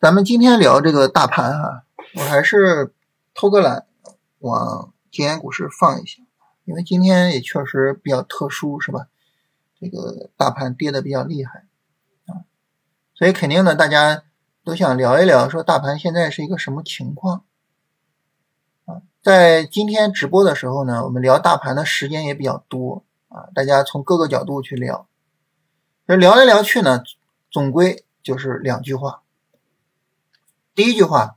咱们今天聊这个大盘哈，我还是偷个懒往今天股市放一下，因为今天也确实比较特殊，是吧？这个大盘跌的比较厉害啊，所以肯定呢，大家都想聊一聊，说大盘现在是一个什么情况啊？在今天直播的时候呢，我们聊大盘的时间也比较多啊，大家从各个角度去聊，那聊来聊去呢，总归就是两句话。第一句话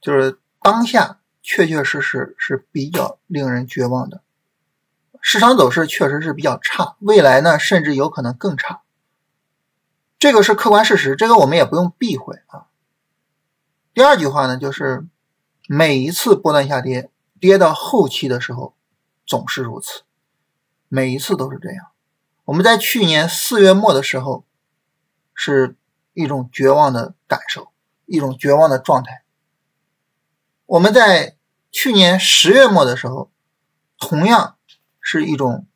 就是当下确确实实是比较令人绝望的，市场走势确实是比较差，未来呢甚至有可能更差，这个是客观事实，这个我们也不用避讳啊。第二句话呢就是每一次波段下跌，跌到后期的时候总是如此，每一次都是这样。我们在去年四月末的时候是一种绝望的感受。一种绝望的状态。我们在去年十月末的时候，同样是一种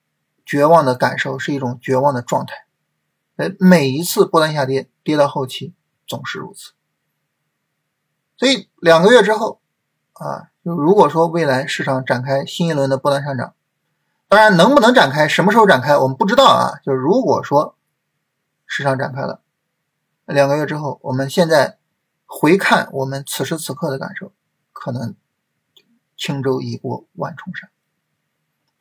绝望的感受，是一种绝望的状态。呃，每一次波段下跌，跌到后期总是如此。所以两个月之后，啊，就如果说未来市场展开新一轮的波段上涨，当然能不能展开，什么时候展开，我们不知道啊。就如果说市场展开了，两个月之后，我们现在。回看我们此时此刻的感受，可能轻舟已过万重山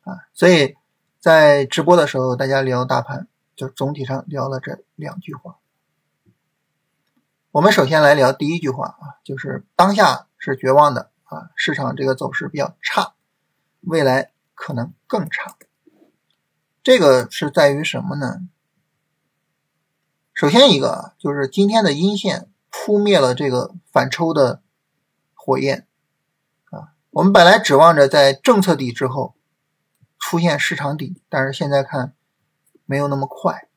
啊！所以在直播的时候，大家聊大盘，就总体上聊了这两句话。我们首先来聊第一句话啊，就是当下是绝望的啊，市场这个走势比较差，未来可能更差。这个是在于什么呢？首先一个就是今天的阴线。扑灭了这个反抽的火焰啊！我们本来指望着在政策底之后出现市场底，但是现在看没有那么快，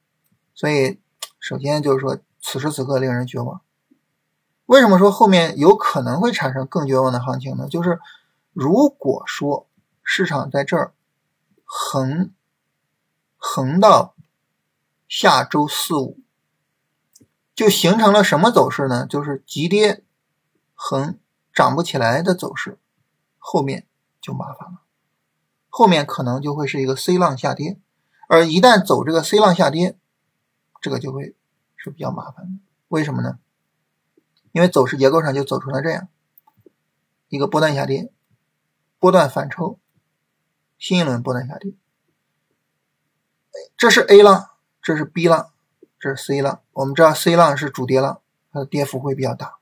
所以首先就是说此时此刻令人绝望。为什么说后面有可能会产生更绝望的行情呢？就是如果说市场在这儿横横到下周四五。就形成了什么走势呢？就是急跌横涨不起来的走势，后面就麻烦了，后面可能就会是一个 C 浪下跌，而一旦走这个 C 浪下跌，这个就会是比较麻烦的。为什么呢？因为走势结构上就走出了这样一个波段下跌，波段反抽，新一轮波段下跌，这是 A 浪，这是 B 浪。这是 C 浪，我们知道 C 浪是主跌浪，它的跌幅会比较大。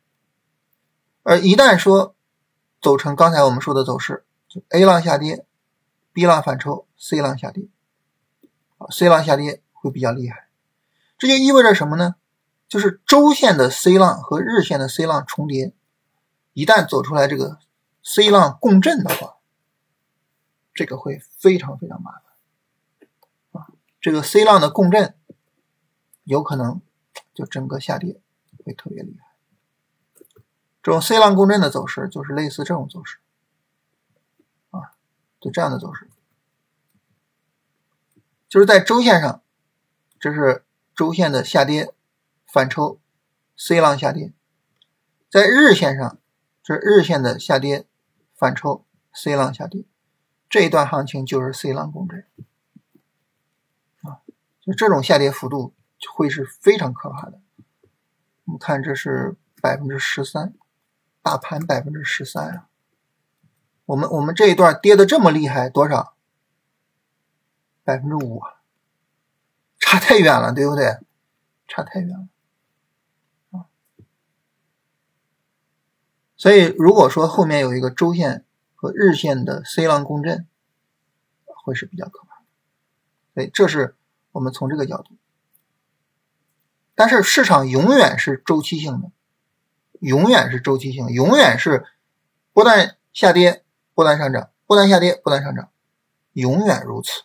而一旦说走成刚才我们说的走势，就 A 浪下跌，B 浪反抽，C 浪下跌，，C 浪下跌会比较厉害。这就意味着什么呢？就是周线的 C 浪和日线的 C 浪重叠，一旦走出来这个 C 浪共振的话，这个会非常非常麻烦啊！这个 C 浪的共振。有可能就整个下跌会特别厉害，这种 C 浪共振的走势就是类似这种走势。啊，就这样的走势，就是在周线上，这是周线的下跌反抽 C 浪下跌，在日线上，这是日线的下跌反抽 C 浪下跌，这一段行情就是 C 浪共振。啊，就这种下跌幅度。会是非常可怕的。我们看，这是百分之十三，大盘百分之十三啊。我们我们这一段跌的这么厉害，多少？百分之五啊，差太远了，对不对？差太远了啊。所以，如果说后面有一个周线和日线的 C 浪共振，会是比较可怕的。所以，这是我们从这个角度。但是市场永远是周期性的，永远是周期性，永远是不断下跌、不断上涨、不断下跌、不断上涨，永远如此。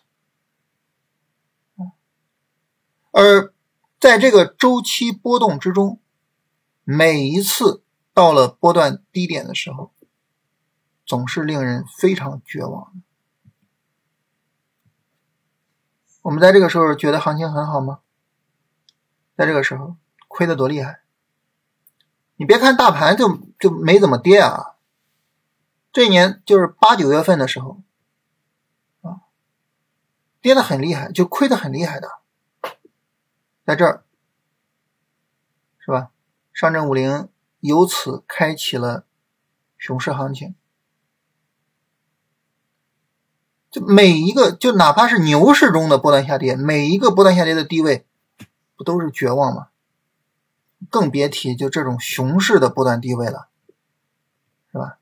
而在这个周期波动之中，每一次到了波段低点的时候，总是令人非常绝望。我们在这个时候觉得行情很好吗？在这个时候亏的多厉害，你别看大盘就就没怎么跌啊，这一年就是八九月份的时候啊，跌的很厉害，就亏的很厉害的，在这儿是吧？上证五零由此开启了熊市行情。就每一个，就哪怕是牛市中的波段下跌，每一个波段下跌的低位，不都是绝望吗？更别提就这种熊市的波段低位了，是吧？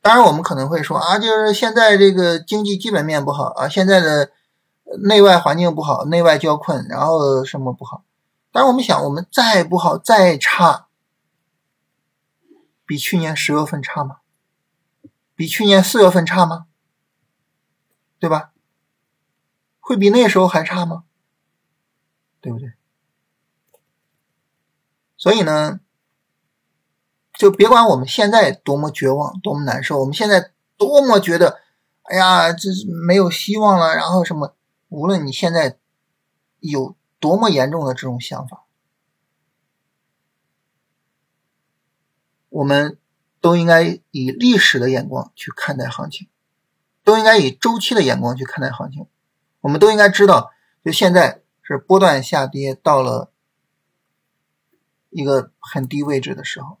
当然，我们可能会说啊，就是现在这个经济基本面不好啊，现在的内外环境不好，内外交困，然后什么不好？但是，我们想，我们再不好再差，比去年十月份差吗？比去年四月份差吗？对吧？会比那时候还差吗？对不对？所以呢，就别管我们现在多么绝望、多么难受，我们现在多么觉得，哎呀，这是没有希望了。然后什么？无论你现在有多么严重的这种想法，我们都应该以历史的眼光去看待行情。都应该以周期的眼光去看待行情，我们都应该知道，就现在是波段下跌到了一个很低位置的时候，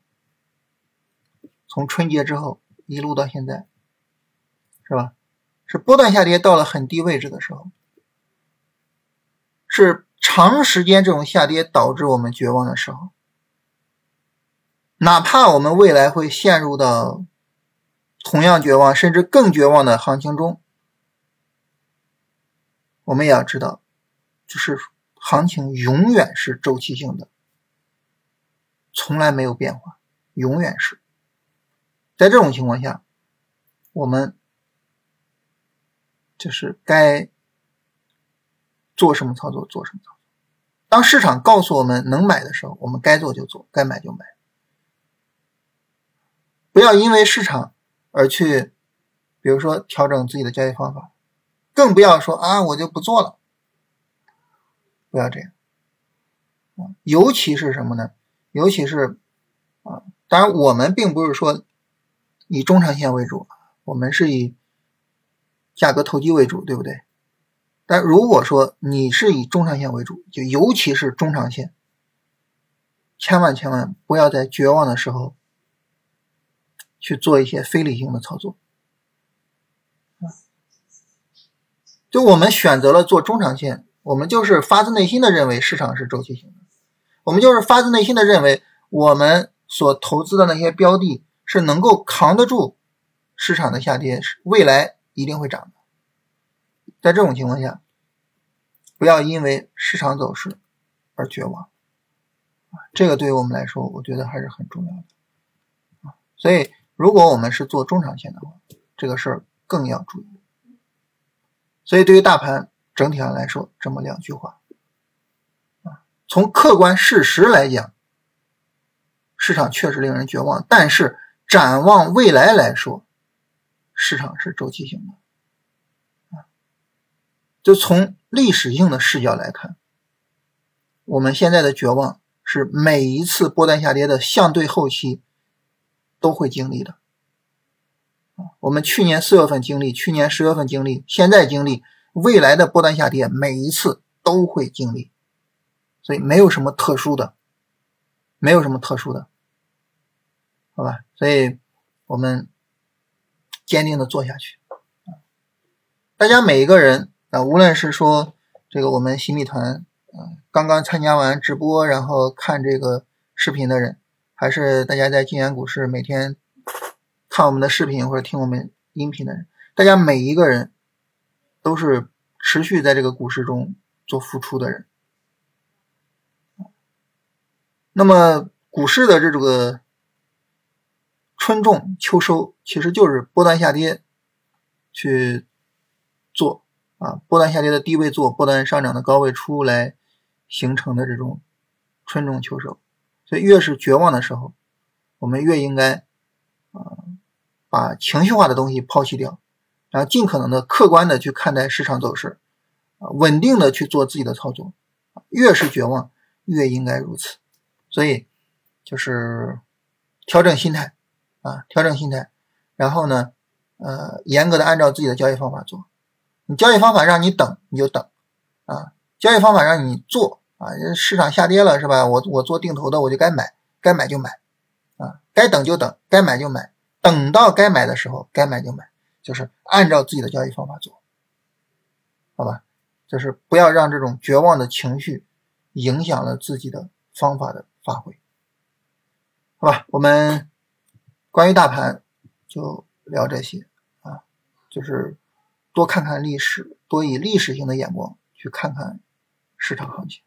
从春节之后一路到现在，是吧？是波段下跌到了很低位置的时候，是长时间这种下跌导致我们绝望的时候，哪怕我们未来会陷入到。同样绝望，甚至更绝望的行情中，我们也要知道，就是行情永远是周期性的，从来没有变化，永远是。在这种情况下，我们就是该做什么操作做什么操作。当市场告诉我们能买的时候，我们该做就做，该买就买，不要因为市场。而去，比如说调整自己的交易方法，更不要说啊，我就不做了，不要这样啊！尤其是什么呢？尤其是啊，当然我们并不是说以中长线为主，我们是以价格投机为主，对不对？但如果说你是以中长线为主，就尤其是中长线，千万千万不要在绝望的时候。去做一些非理性的操作，就我们选择了做中长线，我们就是发自内心的认为市场是周期性的，我们就是发自内心的认为我们所投资的那些标的是能够扛得住市场的下跌，未来一定会涨的。在这种情况下，不要因为市场走势而绝望，这个对于我们来说，我觉得还是很重要的，所以。如果我们是做中长线的话，这个事儿更要注意。所以，对于大盘整体上来说，这么两句话啊，从客观事实来讲，市场确实令人绝望。但是，展望未来来说，市场是周期性的啊。就从历史性的视角来看，我们现在的绝望是每一次波段下跌的相对后期。都会经历的，我们去年四月份经历，去年十月份经历，现在经历，未来的波段下跌，每一次都会经历，所以没有什么特殊的，没有什么特殊的，好吧？所以我们坚定的做下去。大家每一个人啊，无论是说这个我们新米团，嗯，刚刚参加完直播，然后看这个视频的人。还是大家在金源股市每天看我们的视频或者听我们音频的人，大家每一个人都是持续在这个股市中做付出的人。那么股市的这种个春种秋收，其实就是波段下跌去做啊，波段下跌的低位做，波段上涨的高位出来形成的这种春种秋收。所以，越是绝望的时候，我们越应该啊把情绪化的东西抛弃掉，然后尽可能的客观的去看待市场走势，啊，稳定的去做自己的操作。越是绝望，越应该如此。所以，就是调整心态啊，调整心态，然后呢，呃，严格的按照自己的交易方法做。你交易方法让你等，你就等啊；交易方法让你做啊，市场下跌了是吧？我我做定投的，我就该买，该买就买啊，该等就等，该买就买，等到该买的时候该买就买，就是按照自己的交易方法做，好吧？就是不要让这种绝望的情绪影响了自己的方法的发挥，好吧？我们关于大盘就聊这些啊，就是。多看看历史，多以历史性的眼光去看看市场行情。